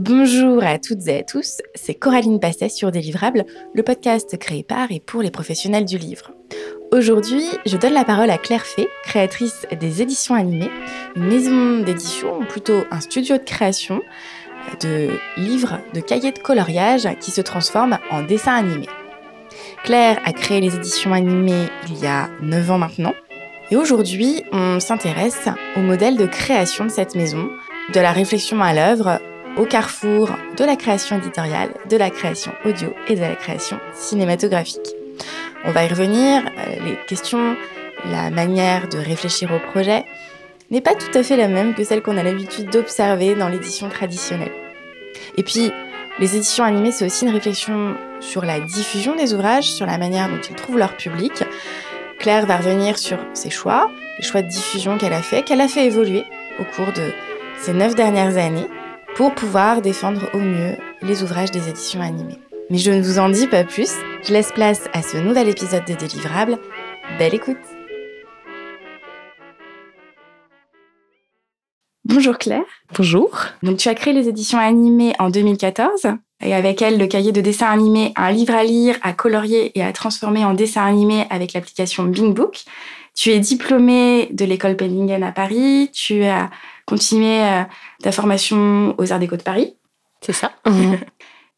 Bonjour à toutes et à tous, c'est Coraline Passet sur Délivrable, le podcast créé par et pour les professionnels du livre. Aujourd'hui, je donne la parole à Claire Fay, créatrice des éditions animées, une maison d'édition, ou plutôt un studio de création de livres, de cahiers de coloriage qui se transforment en dessins animés. Claire a créé les éditions animées il y a 9 ans maintenant. Et aujourd'hui, on s'intéresse au modèle de création de cette maison, de la réflexion à l'œuvre au carrefour de la création éditoriale, de la création audio et de la création cinématographique. On va y revenir, euh, les questions, la manière de réfléchir au projet n'est pas tout à fait la même que celle qu'on a l'habitude d'observer dans l'édition traditionnelle. Et puis, les éditions animées, c'est aussi une réflexion sur la diffusion des ouvrages, sur la manière dont ils trouvent leur public. Claire va revenir sur ses choix, les choix de diffusion qu'elle a fait, qu'elle a fait évoluer au cours de ces neuf dernières années pour pouvoir défendre au mieux les ouvrages des éditions animées. Mais je ne vous en dis pas plus, je laisse place à ce nouvel épisode de Délivrable. Belle écoute Bonjour Claire. Bonjour. Donc tu as créé les éditions animées en 2014 et avec elles le cahier de dessin animé, un livre à lire, à colorier et à transformer en dessin animé avec l'application Bing Book. Tu es diplômée de l'école Pellingen à Paris, tu as continué euh, ta formation aux Arts Déco de Paris. C'est ça.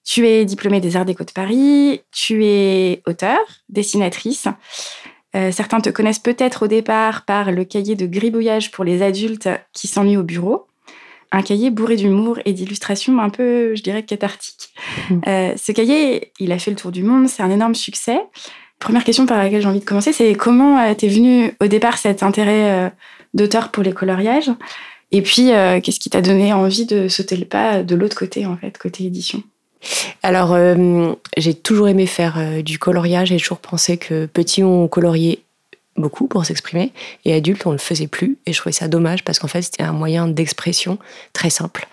tu es diplômée des Arts Déco de Paris, tu es auteur, dessinatrice. Euh, certains te connaissent peut-être au départ par le cahier de gribouillage pour les adultes qui s'ennuient au bureau. Un cahier bourré d'humour et d'illustrations un peu, je dirais, cathartiques. Mm. Euh, ce cahier, il a fait le tour du monde, c'est un énorme succès. Première question par laquelle j'ai envie de commencer, c'est comment t'es venu au départ cet intérêt d'auteur pour les coloriages? Et puis, euh, qu'est-ce qui t'a donné envie de sauter le pas de l'autre côté, en fait, côté édition? Alors, euh, j'ai toujours aimé faire euh, du coloriage et toujours pensé que petit, on coloriait beaucoup pour s'exprimer. Et adulte, on le faisait plus. Et je trouvais ça dommage parce qu'en fait, c'était un moyen d'expression très simple.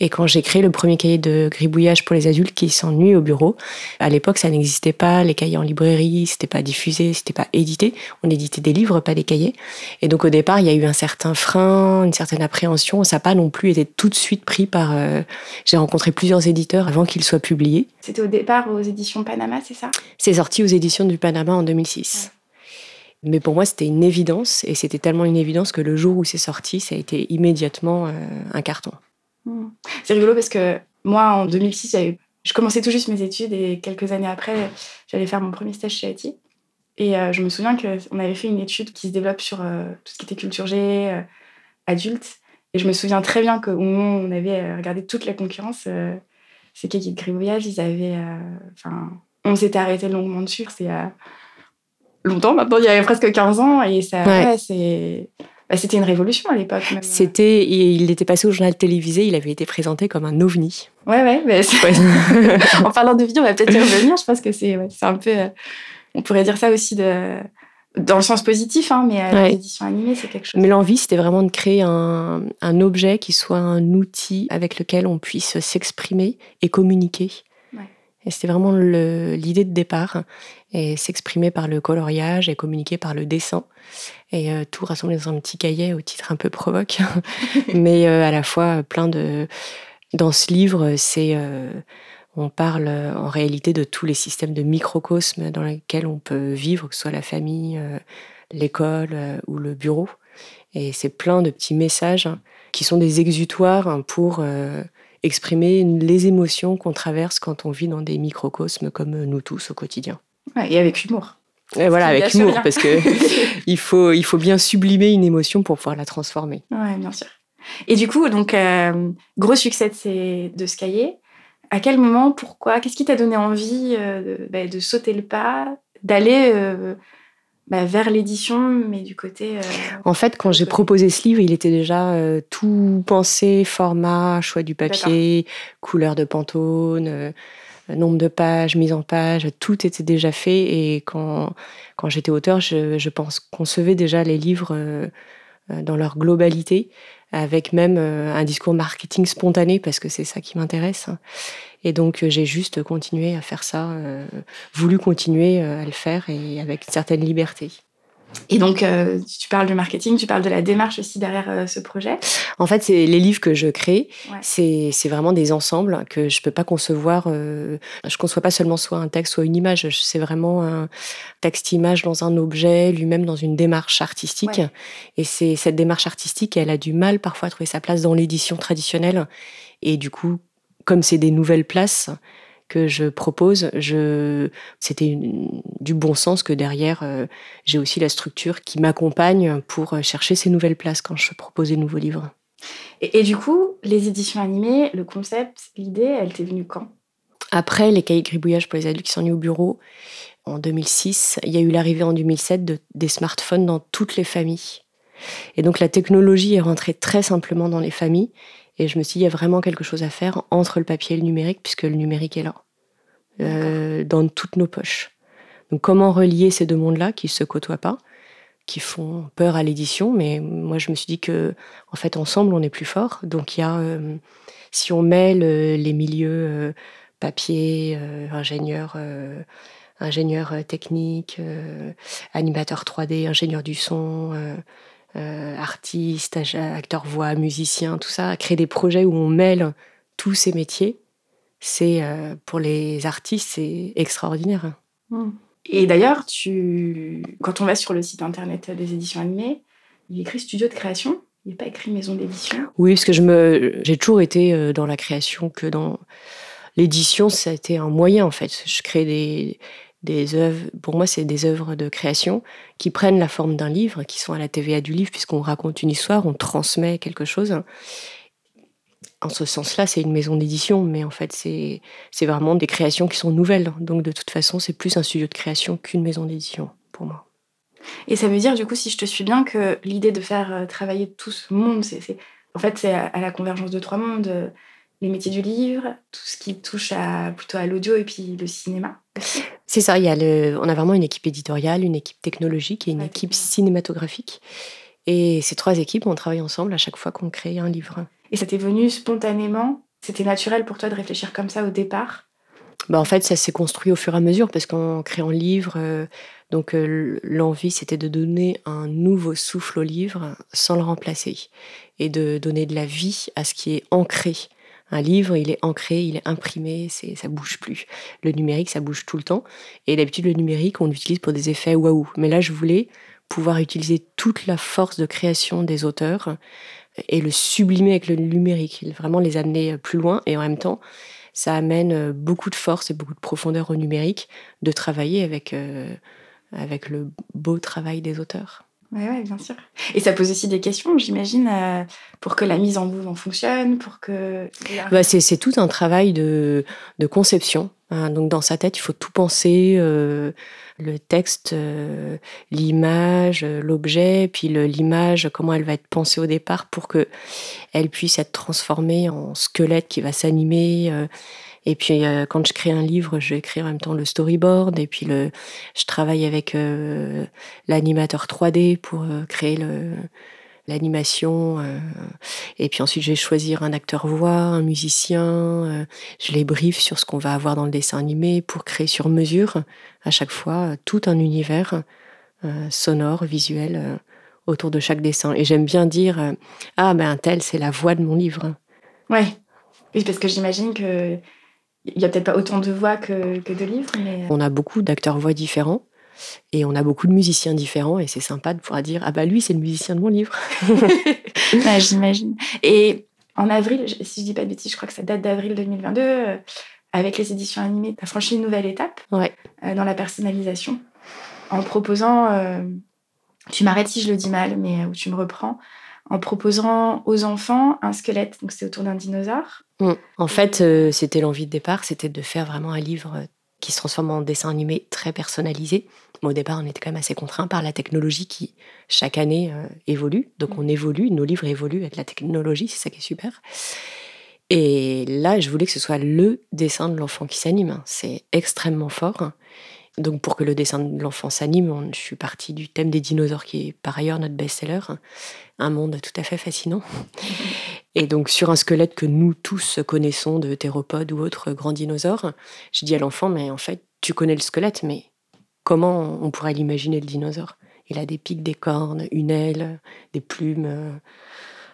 Et quand j'ai créé le premier cahier de gribouillage pour les adultes qui s'ennuient au bureau, à l'époque, ça n'existait pas. Les cahiers en librairie, c'était pas diffusé, c'était pas édité. On éditait des livres, pas des cahiers. Et donc, au départ, il y a eu un certain frein, une certaine appréhension. Ça n'a pas non plus été tout de suite pris par. Euh, j'ai rencontré plusieurs éditeurs avant qu'ils soient publiés. C'était au départ aux éditions Panama, c'est ça? C'est sorti aux éditions du Panama en 2006. Mais pour moi, c'était une évidence, et c'était tellement une évidence que le jour où c'est sorti, ça a été immédiatement euh, un carton. Hmm. C'est rigolo parce que moi, en 2006, je commençais tout juste mes études, et quelques années après, j'allais faire mon premier stage chez ATI. Et euh, je me souviens qu'on avait fait une étude qui se développe sur euh, tout ce qui était culture G, adulte. Et je me souviens très bien qu'au moment où on avait regardé toute la concurrence, ces cahiers de gribouillage, ils avaient. Enfin, on s'était arrêté longuement dessus. C'est longtemps maintenant, il y avait presque 15 ans, et ça, c'est. Bah, c'était une révolution à l'époque. C'était, il était passé au journal télévisé, il avait été présenté comme un ovni. Ouais, ouais. Mais en parlant de vidéo, on va peut-être y revenir. Je pense que c'est, c'est un peu, euh, on pourrait dire ça aussi de, dans le sens positif, hein, mais euh, l'édition animée, c'est quelque chose. Mais l'envie, c'était vraiment de créer un, un, objet qui soit un outil avec lequel on puisse s'exprimer et communiquer. Et c'était vraiment l'idée de départ, et s'exprimer par le coloriage et communiquer par le dessin. Et euh, tout rassemblé dans un petit cahier au titre un peu provoque, mais euh, à la fois plein de... Dans ce livre, c'est... Euh, on parle en réalité de tous les systèmes de microcosme dans lesquels on peut vivre, que ce soit la famille, l'école ou le bureau. Et c'est plein de petits messages qui sont des exutoires pour exprimer les émotions qu'on traverse quand on vit dans des microcosmes comme nous tous au quotidien. et avec humour. Et voilà, avec humour, parce que il faut, il faut bien sublimer une émotion pour pouvoir la transformer. Oui, bien sûr. Et du coup, donc, euh, gros succès de, de ce cahier. À quel moment, pourquoi, qu'est-ce qui t'a donné envie euh, de, bah, de, sauter le pas, d'aller euh, bah, vers l'édition, mais du côté. Euh, en fait, quand j'ai proposé ce livre, il était déjà euh, tout pensé, format, choix du papier, couleur de pantone, euh, nombre de pages, mise en page, tout était déjà fait. Et quand, quand j'étais auteur, je, je pense concevais déjà les livres dans leur globalité, avec même un discours marketing spontané, parce que c'est ça qui m'intéresse. Et donc euh, j'ai juste continué à faire ça, euh, voulu continuer euh, à le faire et avec une certaine liberté. Et donc, euh, tu parles du marketing, tu parles de la démarche aussi derrière euh, ce projet. En fait, c'est les livres que je crée, c'est vraiment des ensembles que je peux pas concevoir. Euh, je conçois pas seulement soit un texte, soit une image. C'est vraiment un texte-image dans un objet, lui-même dans une démarche artistique. Et c'est cette démarche artistique, elle a du mal parfois à trouver sa place dans l'édition traditionnelle. Et du coup, comme c'est des nouvelles places, que je propose, je... c'était du bon sens que derrière, euh, j'ai aussi la structure qui m'accompagne pour euh, chercher ces nouvelles places quand je propose des nouveaux livres. Et, du coup, les éditions animées, le concept, l'idée, elle t'est venue quand? Après les cahiers gribouillage pour les adultes qui sont au bureau, en 2006, il y a eu l'arrivée en 2007 de, des smartphones dans toutes les familles. Et donc la technologie est rentrée très simplement dans les familles et je me suis dit, il y a vraiment quelque chose à faire entre le papier et le numérique, puisque le numérique est là, euh, dans toutes nos poches. Donc comment relier ces deux mondes-là qui ne se côtoient pas, qui font peur à l'édition, mais moi je me suis dit que en fait ensemble on est plus fort. Donc il y a, euh, si on mêle les milieux euh, papier, ingénieur, ingénieur technique, animateur 3D, ingénieur du son artistes, acteurs voix, musiciens, tout ça, créer des projets où on mêle tous ces métiers, c'est euh, pour les artistes, c'est extraordinaire. Hmm. Et d'ailleurs, tu... quand on va sur le site internet des éditions animées, il écrit studio de création. Il n'est pas écrit maison d'édition. Oui, parce que je me, j'ai toujours été euh, dans la création que dans l'édition. Ça a été un moyen en fait. Je crée des, des œuvres, pour moi, c'est des œuvres de création qui prennent la forme d'un livre, qui sont à la TVA du livre, puisqu'on raconte une histoire, on transmet quelque chose. En ce sens-là, c'est une maison d'édition, mais en fait, c'est vraiment des créations qui sont nouvelles. Donc, de toute façon, c'est plus un studio de création qu'une maison d'édition, pour moi. Et ça veut dire, du coup, si je te suis bien, que l'idée de faire euh, travailler tout ce monde, c'est, en fait, c'est à la convergence de trois mondes euh, les métiers du livre, tout ce qui touche à, plutôt à l'audio et puis le cinéma. C'est ça, il y a le, on a vraiment une équipe éditoriale, une équipe technologique et une équipe cinématographique. Et ces trois équipes, on travaille ensemble à chaque fois qu'on crée un livre. Et ça t'est venu spontanément? C'était naturel pour toi de réfléchir comme ça au départ? Bah en fait, ça s'est construit au fur et à mesure parce qu'en créant le livre, euh, donc euh, l'envie c'était de donner un nouveau souffle au livre sans le remplacer et de donner de la vie à ce qui est ancré un livre, il est ancré, il est imprimé, c'est, ça bouge plus. Le numérique, ça bouge tout le temps. Et d'habitude, le numérique, on l'utilise pour des effets waouh. Mais là, je voulais pouvoir utiliser toute la force de création des auteurs et le sublimer avec le numérique, vraiment les amener plus loin. Et en même temps, ça amène beaucoup de force et beaucoup de profondeur au numérique de travailler avec, euh, avec le beau travail des auteurs. Oui, ouais, bien sûr. Et ça pose aussi des questions, j'imagine, euh, pour que la mise en mouvement fonctionne, pour que... Bah, c'est tout un travail de, de conception. Hein. Donc dans sa tête, il faut tout penser, euh, le texte, euh, l'image, l'objet, puis l'image, comment elle va être pensée au départ pour que elle puisse être transformée en squelette qui va s'animer et puis euh, quand je crée un livre, je écrire en même temps le storyboard. Et puis je travaille avec euh, l'animateur 3D pour euh, créer l'animation. et puis ensuite, je vais choisir un acteur voix, un musicien. je les briefe sur ce qu'on va avoir dans le dessin animé pour créer sur mesure à chaque fois tout un univers sonore, visuel autour de chaque dessin. Et j'aime bien dire ah ben tel c'est la voix de mon livre. Ouais. Oui, parce que j'imagine que il n'y a peut-être pas autant de voix que, de livres. Mais... Euh. On a beaucoup d'acteurs voix différents. Et on a beaucoup de musiciens différents et c'est sympa de pouvoir dire ah bah lui c'est le musicien de mon livre. J'imagine. Et en avril, si je dis pas de bêtises, je crois que ça date d'avril 2022, euh, avec les éditions animées, tu as franchi une nouvelle étape ouais. Euh, dans la personnalisation en proposant, tu m'arrêtes si je le dis mal, mais où tu me reprends, en proposant aux enfants un squelette, donc c'est autour d'un dinosaure. Mm. En fait, euh, c'était l'envie de départ, c'était de faire vraiment un livre euh, qui se transforme en dessin animé très personnalisé. au départ, on était quand même assez contraint par la technologie qui, chaque année, euh, évolue. Donc on évolue, nos livres évoluent avec la technologie, c'est ça qui est super. Et là, je voulais que ce soit le dessin de l'enfant qui s'anime. C'est extrêmement fort. Donc pour que le dessin de l'enfant s'anime, je suis partie du thème des dinosaures qui est par ailleurs notre best-seller, un monde tout à fait fascinant. Et donc sur un squelette que nous tous connaissons de théropodes ou autres grands dinosaures, je dis à l'enfant, mais en fait, tu connais le squelette, mais comment on pourrait l'imaginer le dinosaure? Il a des pics, des cornes, une aile, des plumes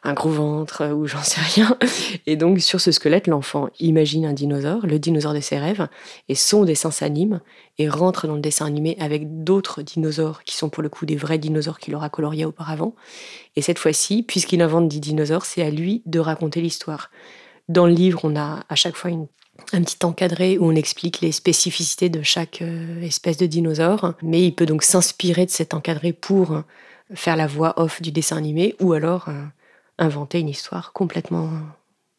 un gros ventre euh, ou j'en sais rien. Et donc sur ce squelette, l'enfant imagine un dinosaure, le dinosaure de ses rêves, et son dessin s'anime et rentre dans le dessin animé avec d'autres dinosaures qui sont pour le coup des vrais dinosaures qu'il aura coloriés auparavant. Et cette fois-ci, puisqu'il invente des dinosaures, c'est à lui de raconter l'histoire. Dans le livre, on a à chaque fois un petit encadré où on explique les spécificités de chaque euh, espèce de dinosaure, mais il peut donc s'inspirer de cet encadré pour faire la voix off du dessin animé ou alors euh, inventer une histoire complètement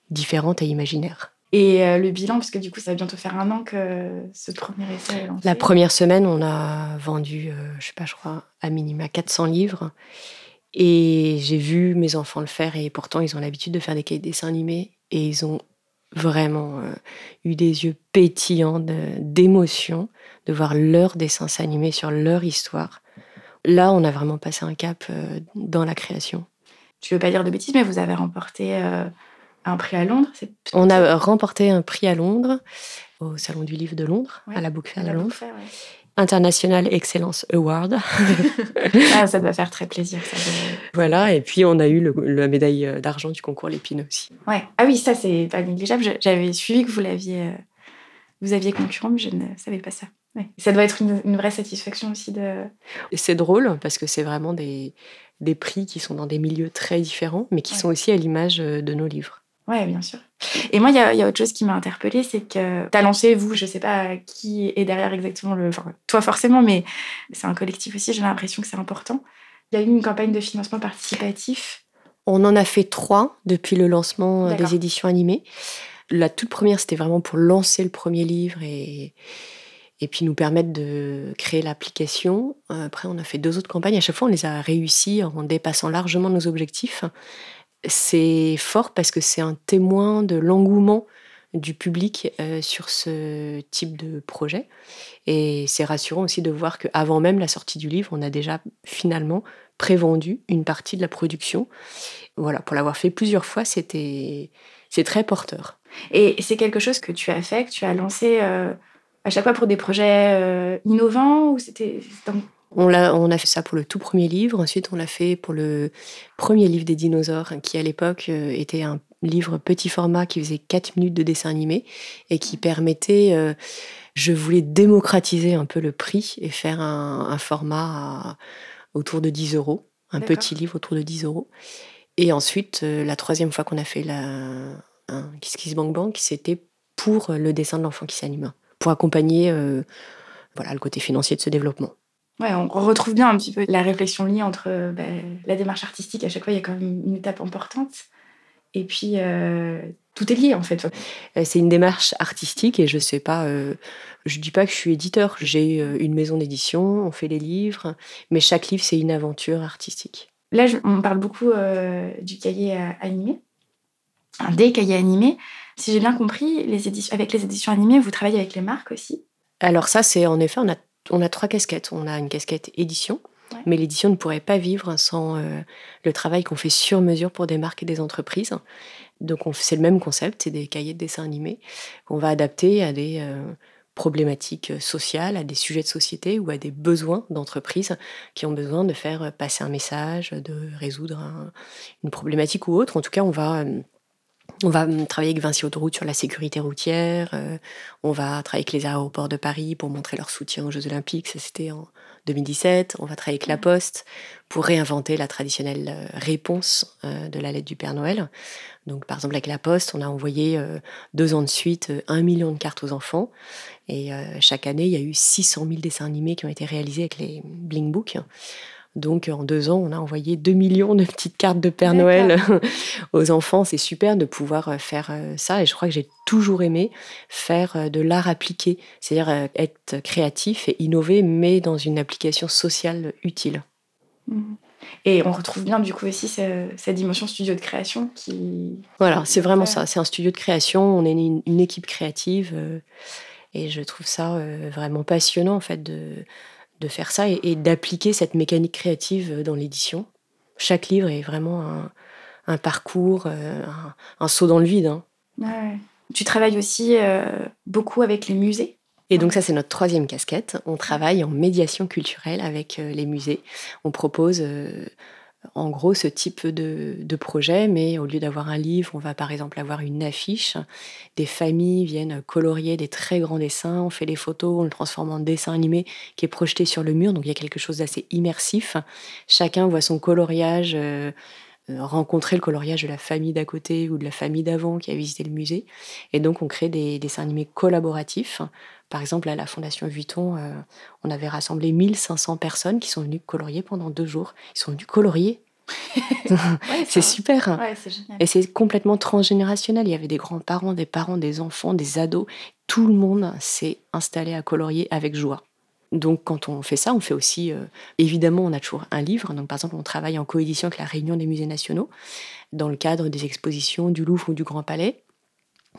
différente et imaginaire. Et euh, le bilan, puisque du coup, ça va bientôt faire un an que ce premier essai est lancé. La première semaine, on a vendu, euh, je sais pas, je crois, à minima 400 livres. Et j'ai vu mes enfants le faire, et pourtant, ils ont l'habitude de faire des cahiers de dessins animés, et ils ont vraiment euh, eu des yeux pétillants d'émotion de, voir leur dessin s'animer sur leur histoire. Là, on a vraiment passé un cap dans la création je ne veux pas dire de bêtises, mais vous avez remporté euh, un prix à Londres. On a remporté un prix à Londres, au Salon du Livre de Londres, à la Book Fair de Londres. International Excellence Award. ah, ça doit faire très plaisir. Voilà, et puis on a eu la médaille euh, d'argent du concours Lépine aussi. Ouais. Ah oui, ça c'est pas négligeable. J'avais suivi que vous l'aviez, euh, vous aviez concurrent, mais je ne savais pas ça. Ça doit être une, une vraie satisfaction aussi de. C'est drôle parce que c'est vraiment des, des prix qui sont dans des milieux très différents, mais qui sont aussi à l'image euh, de nos livres. Oui, bien sûr. Et moi, il y, a autre chose qui m'a interpellée, c'est que tu as lancé, vous, je sais pas qui est derrière exactement le. Enfin, toi forcément, mais c'est un collectif aussi, j'ai l'impression que c'est important. Il y a eu une campagne de financement participatif. On en a fait trois depuis le lancement euh, des éditions animées. La toute première, c'était vraiment pour lancer le premier livre et, et puis nous permettre de créer l'application. Après, on a fait deux autres campagnes. À chaque fois, on les a réussies en dépassant largement nos objectifs. C'est fort parce que c'est un témoin de l'engouement du public euh, sur ce type de projet. Et c'est rassurant aussi de voir qu'avant même la sortie du livre, on a déjà finalement prévendu une partie de la production. Voilà, pour l'avoir fait plusieurs fois, c'était c'est très porteur. Et c'est quelque chose que tu as fait, que tu as lancé euh, à chaque fois pour des projets euh, innovants ou c'était on a, on a fait ça pour le tout premier livre. Ensuite, on l'a fait pour le premier livre des dinosaures, qui à l'époque euh, était un livre petit format qui faisait 4 minutes de dessin animé et qui permettait. Euh, je voulais démocratiser un peu le prix et faire un, format autour de 10 euros, un petit livre autour de 10 euros. Et ensuite, la troisième fois qu'on a fait la, un Kiss Kiss Bang Bang, c'était pour le dessin de l'enfant qui s'anime pour accompagner euh, voilà, le côté financier de ce développement. Ouais, on retrouve bien un petit peu la réflexion liée entre euh, bah, la démarche artistique. À chaque fois, il y a quand même une étape importante. Et puis, euh, tout est lié, en fait. C'est une démarche artistique et je sais pas, je dis pas que je suis éditeur. J'ai une maison d'édition, on fait des livres, mais chaque livre, c'est une aventure artistique. Là, on parle beaucoup du cahier animé, des cahiers animés. Si j'ai bien compris, les éditions, avec les éditions animées, vous travaillez avec les marques aussi? Alors ça, c'est en effet, on a, on a trois casquettes. On a une casquette édition, mais l'édition ne pourrait pas vivre sans euh, le travail qu'on fait sur mesure pour des marques et des entreprises. Donc c'est le même concept, c'est des cahiers de dessin animés qu'on va adapter à des euh, problématiques sociales, à des sujets de société ou à des besoins d'entreprises qui ont besoin de faire passer un message, de résoudre une problématique ou autre. En tout cas, on va euh, on va hum, travailler avec Vinci Autoroute sur la sécurité routière. Euh, on va travailler avec les aéroports de Paris pour montrer leur soutien aux Jeux Olympiques. Ça, c'était en 2017. On va travailler avec La Poste pour réinventer la traditionnelle euh, réponse euh, de la lettre du Père Noël. Donc, par exemple, avec La Poste, on a envoyé deux ans de suite un million de cartes aux enfants. Et chaque année, il y a eu 600 000 dessins animés qui ont été réalisés avec les Bling Books. Donc en deux ans, on a envoyé 2 millions de petites cartes de Père Noël aux enfants. C'est super de pouvoir euh, faire euh, ça. Et je crois que j'ai toujours aimé faire euh, de l'art appliqué, c'est-à-dire être créatif et innover, mais dans une application sociale utile. Mmh. Et on retrouve bien du coup aussi cette, dimension studio de création qui... Voilà, c'est vraiment ça. C'est un studio de création. On est une, équipe créative. et je trouve ça vraiment passionnant en fait de de faire ça et, d'appliquer cette mécanique créative dans l'édition. Chaque livre est vraiment un, parcours, euh, un, saut dans le vide. Hein. Tu travailles aussi euh, beaucoup avec les musées. Et donc ça, c'est notre troisième casquette. On travaille en médiation culturelle avec euh, les musées. On propose euh, en gros ce type de, projet, mais au lieu d'avoir un livre, on va par exemple avoir une affiche. Des familles viennent colorier des très grands dessins, on fait les photos, on le transforme en dessin animé qui est projeté sur le mur, donc il y a quelque chose d'assez immersif. Chacun voit son coloriage. Euh, rencontrer le coloriage de la famille d'à côté ou de la famille d'avant qui a visité le musée. Et donc, on crée des dessins animés collaboratifs. Par exemple, à la Fondation Vuitton, euh, on avait rassemblé 1500 personnes qui sont venues colorier pendant deux jours. Ils sont venus colorier. c'est super. Et c'est complètement transgénérationnel. Il y avait des grands-parents, des parents, des enfants, des ados. Tout le monde s'est installé à colorier avec joie. Donc quand on fait ça, on fait aussi, euh, évidemment, on a toujours un livre. Donc par exemple, on travaille en coédition avec la Réunion des musées nationaux dans le cadre des expositions du Louvre ou du Grand Palais.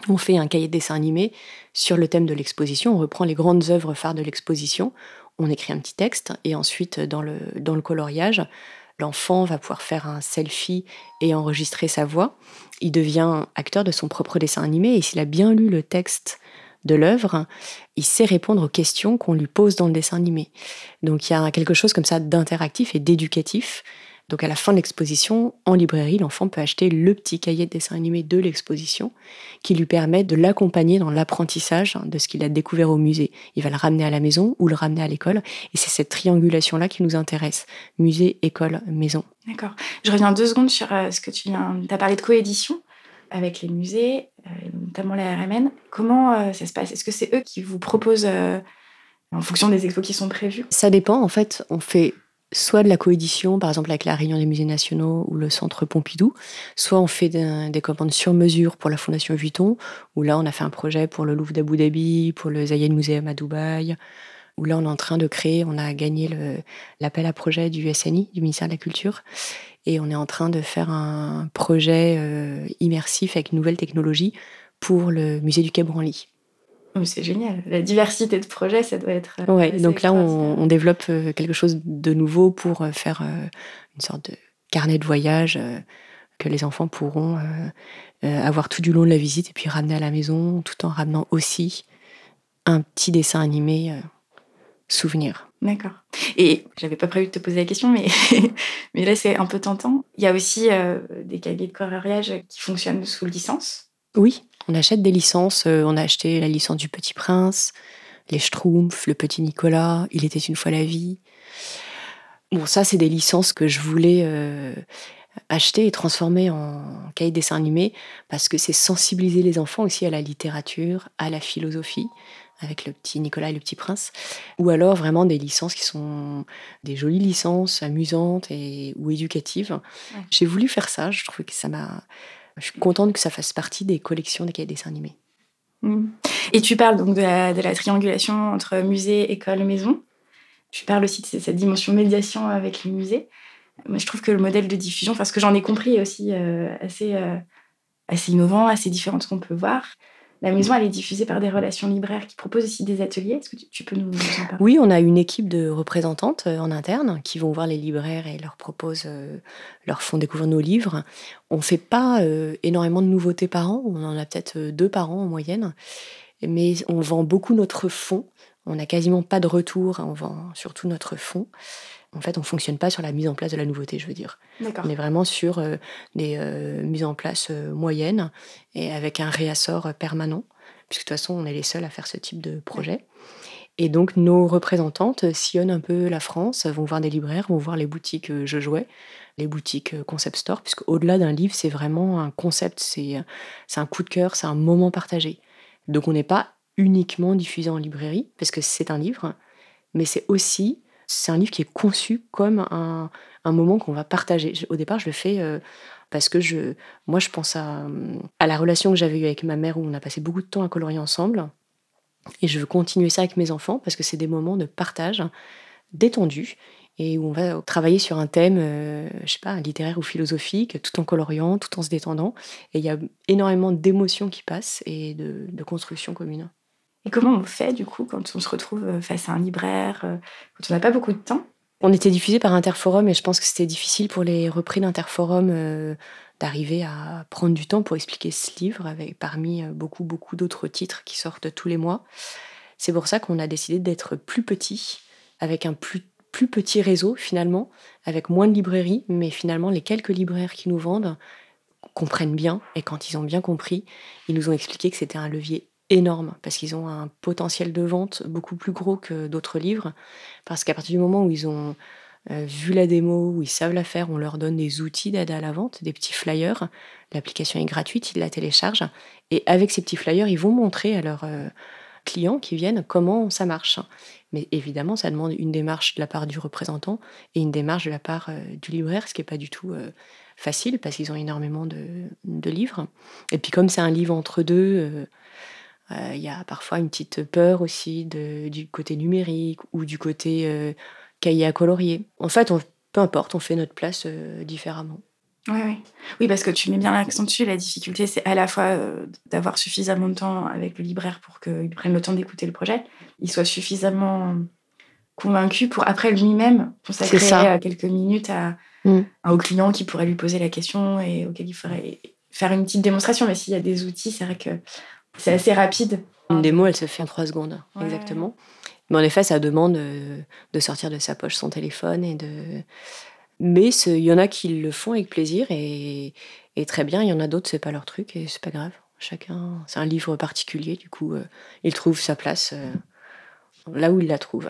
On fait un cahier de dessin animé sur le thème de l'exposition. On reprend les grandes œuvres phares de l'exposition. On écrit un petit texte et ensuite dans le, dans le coloriage, l'enfant va pouvoir faire un selfie et enregistrer sa voix. Il devient acteur de son propre dessin animé et s'il a bien lu le texte de l'œuvre, il sait répondre aux questions qu'on lui pose dans le dessin animé. Donc il y a quelque chose comme ça d'interactif et d'éducatif. Donc à la fin de l'exposition, en librairie, l'enfant peut acheter le petit cahier de dessin animé de l'exposition qui lui permet de l'accompagner dans l'apprentissage de ce qu'il a découvert au musée. Il va le ramener à la maison ou le ramener à l'école. Et c'est cette triangulation-là qui nous intéresse. Musée, école, maison. D'accord. Je reviens deux secondes sur euh, ce que tu viens. Tu as parlé de coédition avec les musées, notamment la RMN. Comment euh, ça se passe? Est-ce que c'est eux qui vous proposent euh, en fonction des expos qui sont prévus? Ça dépend. En fait, on fait soit de la coédition, par exemple avec la Réunion des musées nationaux ou le Centre Pompidou, soit on fait des, commandes sur mesure pour la Fondation Vuitton, où là on a fait un projet pour le Louvre d'Abu Dhabi, pour le Zayed Museum à Dubaï, où là on est en train de créer, on a gagné l'appel à projet du SNI, du ministère de la Culture, et on est en train de faire un projet euh, immersif avec une nouvelle technologie pour le musée du Quai Branly. Oh, c'est génial. La diversité de projets, ça doit être. Euh, ouais, donc là, on, développe euh, quelque chose de nouveau pour faire une sorte de carnet de voyage que les enfants pourront avoir tout du long de la visite et puis ramener à la maison, tout en ramenant aussi un petit dessin animé D'accord. Et j'avais pas prévu de te poser la question, mais, mais là c'est un peu tentant. Il y a aussi euh, des cahiers de coloriage qui fonctionnent sous licence. Oui, on achète des licences. Euh, on a acheté la licence du Petit Prince, les Schtroumpfs, le Petit Nicolas, Il était une fois la vie. Bon, ça c'est des licences que je voulais euh, acheter et transformer en cahier de dessin animé parce que c'est sensibiliser les enfants aussi à la littérature, à la philosophie avec le petit Nicolas et le petit prince, ou alors vraiment des licences qui sont des jolies licences amusantes et ou éducatives. J'ai voulu faire ça, je trouve que ça m'a je suis contente que ça fasse partie des collections des cahiers de dessins animés. Mmh. Et tu parles donc de la, triangulation entre musée, école, maison. Tu parles aussi de cette dimension médiation avec les musées. Moi, je trouve que le modèle de diffusion, parce que j'en ai compris aussi euh, assez, euh, assez innovant, assez différent de ce qu'on peut voir. La maison, elle est diffusée par des relations libraires qui proposent aussi des ateliers. Est-ce que tu, peux nous en parler? Oui, on a une équipe de représentantes euh, en interne qui vont voir les libraires et leur proposent, euh, leur font découvrir nos livres. On ne fait pas euh, énormément de nouveautés par an. On en a peut-être deux par an en moyenne. Mais on vend beaucoup notre fonds. On n'a quasiment pas de retour. On vend surtout notre fonds. En fait, on ne fonctionne pas sur la mise en place de la nouveauté, je veux dire. On est vraiment sur euh, des euh, mises en place euh, moyennes et avec un réassort permanent, puisque de toute façon, on est les seuls à faire ce type de projet. Et donc, nos représentantes sillonnent un peu la France, vont voir des libraires, vont voir les boutiques Je jouais, les boutiques Concept Store, puisque au-delà d'un livre, c'est vraiment un concept, c'est un coup de cœur, c'est un moment partagé. Donc, on n'est pas uniquement diffusé en librairie, parce que c'est un livre, mais c'est aussi c'est un livre qui est conçu comme un, moment qu'on va partager. Au départ, je le fais euh, parce que je, moi, je pense à, à la relation que j'avais eue avec ma mère où on a passé beaucoup de temps à colorier ensemble. Et je veux continuer ça avec mes enfants parce que c'est des moments de partage détendus et où on va travailler sur un thème, euh, je sais pas, littéraire ou philosophique, tout en coloriant, tout en se détendant. Et il y a énormément d'émotions qui passent et de, de construction commune. Et comment on fait du coup quand on se retrouve euh, face à un libraire, euh, quand on n'a pas beaucoup de temps? On était diffusé par Interforum et je pense que c'était difficile pour les repris d'Interforum euh, d'arriver à prendre du temps pour expliquer ce livre avec parmi beaucoup beaucoup d'autres titres qui sortent tous les mois. C'est pour ça qu'on a décidé d'être plus petit, avec un plus, plus petit réseau finalement, avec moins de librairies, mais finalement les quelques libraires qui nous vendent comprennent bien, et quand ils ont bien compris, ils nous ont expliqué que c'était un levier énorme, parce qu'ils ont un potentiel de vente beaucoup plus gros que d'autres livres, parce qu'à partir du moment où ils ont euh, vu la démo, où ils savent la faire, on leur donne des outils d'aide à la vente, des petits flyers. L'application est gratuite, ils la téléchargent. Et avec ces petits flyers, ils vont montrer à leurs euh, clients qui viennent comment ça marche. Mais évidemment, ça demande une démarche de la part du représentant et une démarche de la part euh, du libraire, ce qui n'est pas du tout facile parce qu'ils ont énormément de, livres. Et puis comme c'est un livre entre deux, il y a parfois une petite peur aussi du côté numérique ou du côté cahier à colorier. En fait, on, peu importe, on fait notre place euh, différemment. Ouais, ouais. Oui, parce que tu mets bien l'accent dessus. La difficulté, c'est à la fois euh, d'avoir suffisamment de temps avec le libraire pour qu'il prenne le temps d'écouter le projet, il soit suffisamment convaincu pour après lui-même consacrer euh, quelques minutes à, mm. au client qui pourrait lui poser la question et auquel il faudrait faire une petite démonstration. Mais s'il y a des outils, c'est vrai que c'est assez rapide. Une démo, elle se fait en trois secondes, exactement. Mais en effet, ça demande euh, de sortir de sa poche son téléphone et de. Mais il y en a qui le font avec plaisir et, très bien. Il y en a d'autres, c'est pas leur truc et c'est pas grave. Chacun, c'est un livre particulier, du coup, euh, il trouve sa place euh, là où il la trouve.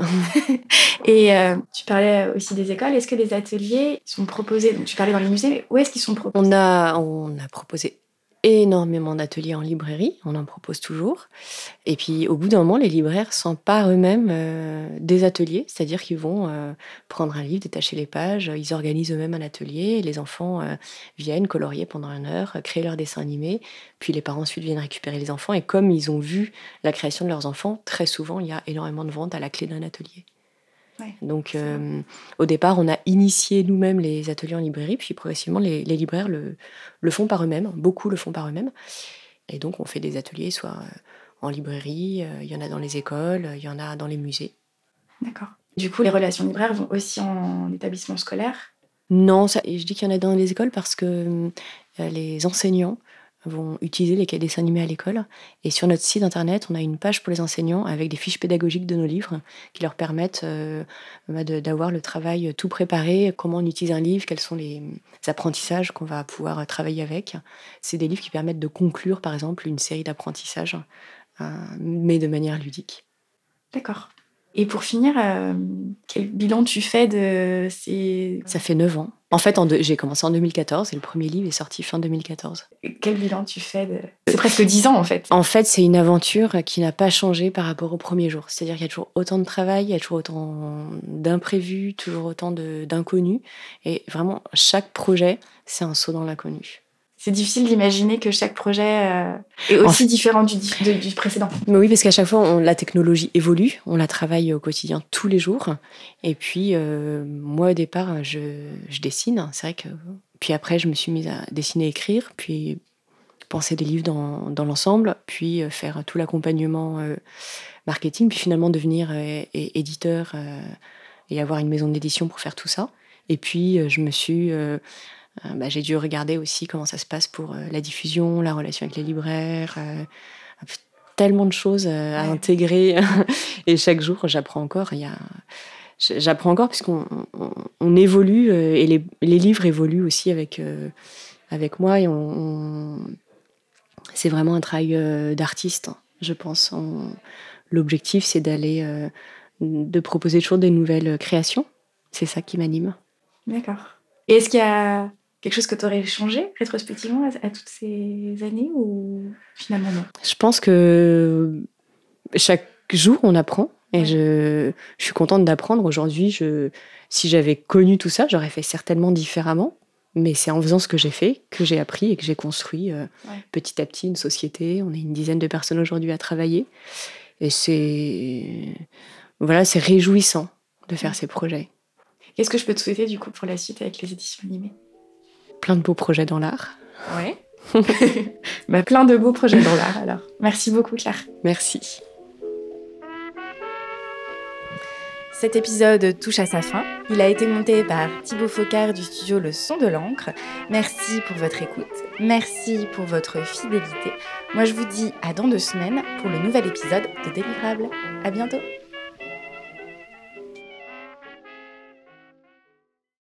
et tu parlais aussi des écoles. Est-ce que les ateliers sont proposés? Donc, tu parlais dans les musées, mais où est-ce qu'ils sont proposés? On a, on a proposé énormément d'ateliers en librairie, on en propose toujours. Et puis au bout d'un moment, les libraires s'emparent eux-mêmes euh, des ateliers, c'est-à-dire qu'ils vont euh, prendre un livre, détacher les pages, ils organisent eux-mêmes un atelier, les enfants euh, viennent colorier pendant une heure, créer leur dessin animé, puis les parents ensuite viennent récupérer les enfants. Et comme ils ont vu la création de leurs enfants, très souvent, il y a énormément de ventes à la clé d'un atelier. Donc, euh, au départ, on a initié nous-mêmes les ateliers en librairie, puis progressivement, les, libraires le, font par eux-mêmes, beaucoup le font par eux-mêmes. Et donc, on fait des ateliers soit euh, en librairie, euh, il y en a dans les écoles, il y en a dans les musées. D'accord. Du coup, les relations libraires vont aussi en établissement scolaire? Non, ça, je dis qu'il y en a dans les écoles parce que les enseignants vont utiliser les dessins animés à l'école. Et sur notre site internet, on a une page pour les enseignants avec des fiches pédagogiques de nos livres qui leur permettent euh, bah, d'avoir le travail tout préparé, comment on utilise un livre, quels sont les apprentissages qu'on va pouvoir travailler avec. C'est des livres qui permettent de conclure, par exemple, une série d'apprentissages, euh, mais de manière ludique. D'accord. Et pour finir, euh, quel bilan tu fais de ces... Ça fait 9 ans. En fait, j'ai commencé en 2014 et le premier livre est sorti fin 2014. quel bilan tu fais de... C'est presque 10 ans en fait. En fait, c'est une aventure qui n'a pas changé par rapport au premier jour. C'est-à-dire qu'il y a toujours autant de travail, il y a toujours autant d'imprévus, toujours autant d'inconnus. Et vraiment, chaque projet, c'est un saut dans l'inconnu c'est difficile d'imaginer que chaque projet euh, est aussi différent du, du, précédent. Mais oui, parce qu'à chaque fois, la technologie évolue, on la travaille au quotidien tous les jours. Et puis, euh, moi, au départ, je, dessine, c'est vrai que. Puis après, je me suis mise à dessiner, écrire, puis penser des livres dans, dans l'ensemble, puis euh, faire tout l'accompagnement marketing, puis finalement devenir éditeur et avoir une maison d'édition pour faire tout ça. Et puis, je me suis bah, j'ai dû regarder aussi comment ça se passe pour euh, la diffusion, la relation avec les libraires. Euh, tellement de choses à intégrer. et chaque jour, j'apprends encore. Il y a... J'apprends encore puisqu'on on, évolue et les, les, livres évoluent aussi avec, avec moi. Et on, c'est vraiment un travail d'artiste, je pense. L'objectif, c'est d'aller, de proposer toujours des nouvelles créations. C'est ça qui m'anime. D'accord. Et est-ce qu'il y a quelque chose que tu aurais changé rétrospectivement à, toutes ces années ou finalement non? Je pense que chaque jour on apprend et je, je, suis contente d'apprendre. Aujourd'hui, je, si j'avais connu tout ça, j'aurais fait certainement différemment. Mais c'est en faisant ce que j'ai fait que j'ai appris et que j'ai construit euh, petit à petit une société. On est une dizaine de personnes aujourd'hui à travailler. Et c'est voilà, c'est réjouissant de faire ces projets. Qu'est-ce que je peux te souhaiter du coup pour la suite avec les éditions animées? Plein de beaux projets dans l'art. Ouais. bah, plein de beaux projets dans l'art alors. Merci beaucoup Claire. Merci. Cet épisode touche à sa fin. Il a été monté par Thibaut Focard du studio Le Son de l'encre. Merci pour votre écoute. Merci pour votre fidélité. Moi, je vous dis à dans deux semaines pour le nouvel épisode de Délivrable. À bientôt!